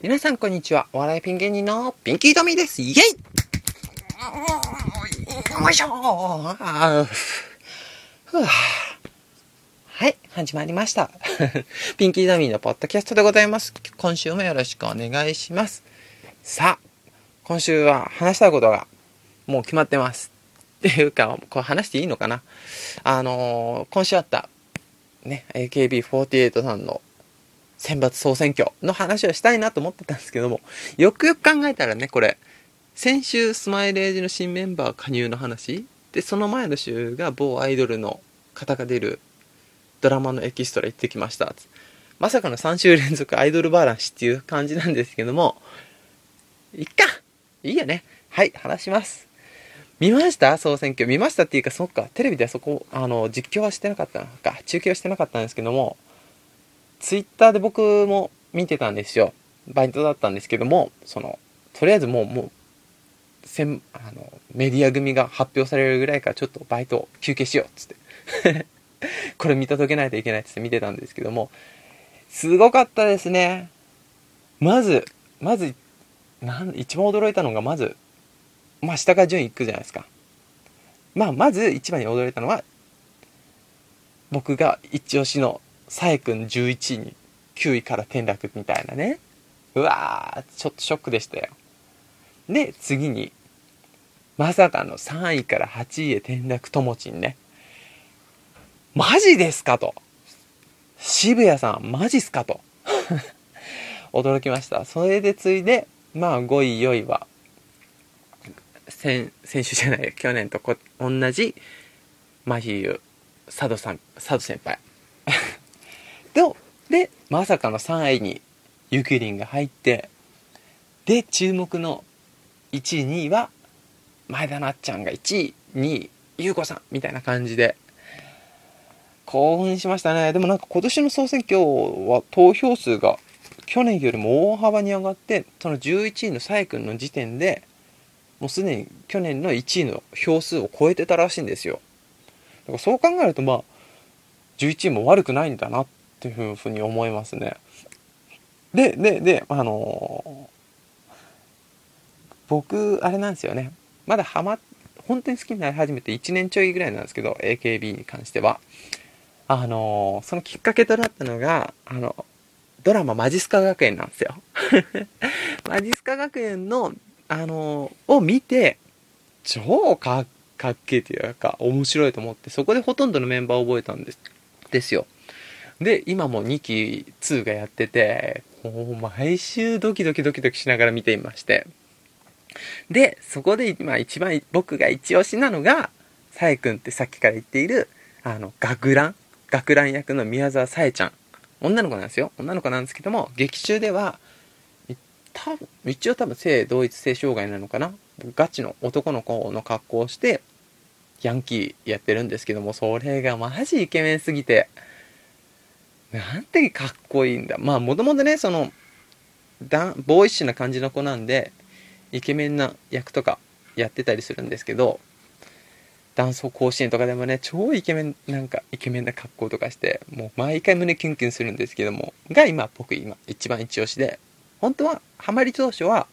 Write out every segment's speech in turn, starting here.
皆さんこんにちは。お笑いピン芸人のピンキートミーです。イェイよいしょはい、始まりました。ピンキートミーのポッドキャストでございます。今週もよろしくお願いします。さあ、今週は話したいことがもう決まってます。っていうか、これ話していいのかなあのー今週あった、ね、AKB48 さんの選抜総選挙の話をしたいなと思ってたんですけども、よくよく考えたらね、これ、先週スマイレージの新メンバー加入の話で、その前の週が某アイドルの方が出るドラマのエキストラ行ってきました。まさかの3週連続アイドルバランスっていう感じなんですけども、いっかいいよね。はい、話します。見ました総選挙。見ましたっていうか、そっか、テレビではそこ、あの、実況はしてなかったのか、中継はしてなかったんですけども、ツイッターで僕も見てたんですよ。バイトだったんですけども、その、とりあえずもう、もう、せんあのメディア組が発表されるぐらいからちょっとバイト休憩しようっつって。これ見届けないといけないっつって見てたんですけどもすごかったですね。まずまずなん一番驚いたのがまずまあ下から順位いくじゃないですか。まあまず一番に驚いたのは僕が一押しのさえくん11位に9位から転落みたいなね。うわーちょっとショックでしたよ。で次にまさかの3位から8位へ転落ともちんね。マジですかと。渋谷さんマジっすかと。驚きました。それで次いでまあ5位4位は先先週じゃない去年とこ同じマヒユ佐渡さん佐渡先輩。でまさかの3位にゆきりんが入ってで注目の1位2位は前田なっちゃんが1位2位優子さんみたいな感じで興奮しましたね。でもなんか今年の総選挙は投票数が去年よりも大幅に上がってその11位のさえくんの時点でもうすでに去年の1位の票数を超えてたらしいんですよ。だからそう考えるとまあ11位も悪くないんだなってっていうふうに思いますね。ででであのー僕あれなんですよね。まだハマ本当に好きになり始めて1年ちょいぐらいなんですけど AKB に関しては。あのーそのきっかけとなったのがあのドラマ「マジスカ学園」なんですよ。マジスカ学園のあのーを見て超かっかっけえというか面白いと思ってそこでほとんどのメンバーを覚えたんですですよ。で今も2期2がやっててもう毎週ドキドキドキドキしながら見ていましてで、そこで今一番僕が一押しなのが、さえくんってさっきから言っている、あの、学ラン学ラン役の宮沢さえちゃん。女の子なんですよ。女の子なんですけども、劇中では、多分一応多分性同一性障害なのかなガチの男の子の格好をして、ヤンキーやってるんですけども、それがマジイケメンすぎて、なんてかっこいいんだ。まあ、もともとね、その、だボーイッシュな感じの子なんで、イケメンな役とかやってたりするんですけどダンス甲子園とかでもね超イケメンなんかイケメンな格好とかしてもう毎回胸キュンキュンするんですけどもが今僕今一番一押しで本当はハマり当初は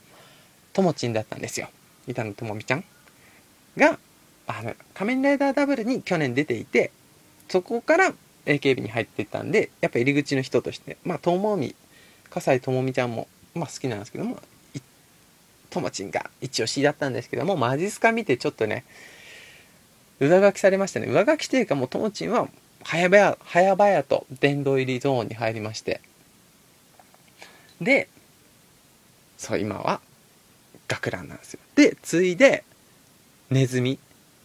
ともちんだったんですよ板野友美ちゃんがあの仮面ライダーダブルに去年出ていてそこから AKB に入ってったんでやっぱ入り口の人としてまあ友美葛西智美ちゃんもまあ好きなんですけどもともちんが一押しだったんですけどもマジスカ見てちょっとね上書きされましたね。上書きというかもうともちんは早々早々と殿堂入りゾーンに入りまして。でそう今は学ランなんですよ。で次いでネズミ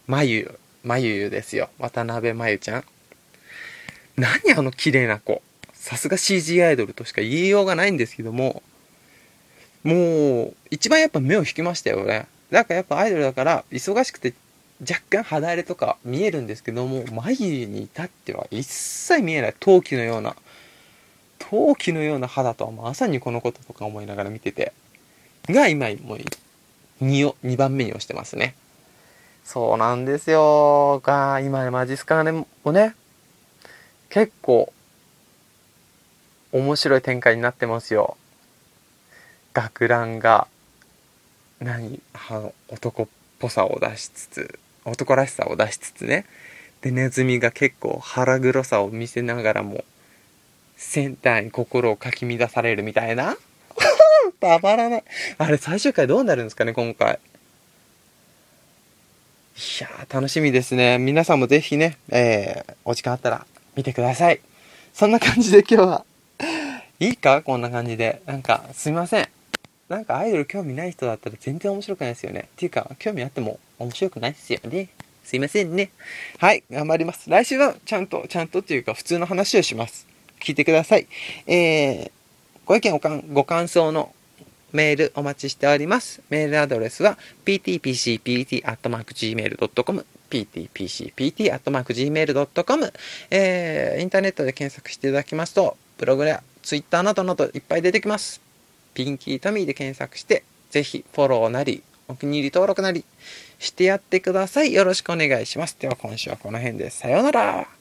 まゆまゆゆですよ。渡辺まゆちゃん。何あの綺麗な子さすが CG アイドルとしか言いようがないんですけどももう、一番やっぱ目を引きましたよね。だかやっぱアイドルだから、忙しくて若干肌荒れとか見えるんですけども、眉に至っては一切見えない陶器のような、陶器のような肌とはまさにこのこととか思いながら見てて、が今もう 2, を2番目に押してますね。そうなんですよ。が、今マジスカねもね、結構面白い展開になってますよ。学ランが、何、あの、男っぽさを出しつつ、男らしさを出しつつね。で、ネズミが結構腹黒さを見せながらも、センターに心をかき乱されるみたいな。たまらない。あれ、最終回どうなるんですかね、今回。いやー、楽しみですね。皆さんもぜひね、えー、お時間あったら見てください。そんな感じで今日は、いいか？こんな感じで。なんか、すいません。なんかアイドル興味ない人だったら全然面白くないですよね。っていうか、興味あっても面白くないですよね。すいませんね。はい、頑張ります。来週はちゃんと、ちゃんとっていうか普通の話をします。聞いてください。えー、ご意見ご感想のメールお待ちしております。メールアドレスは ptpcpt.gmail.com ptpcpt.gmail.com えー、インターネットで検索していただきますと、ブログやツイッターなどなどいっぱい出てきます。ピンキートミーで検索して、ぜひフォローなり、お気に入り登録なりしてやってください。よろしくお願いします。では今週はこの辺で。さようなら。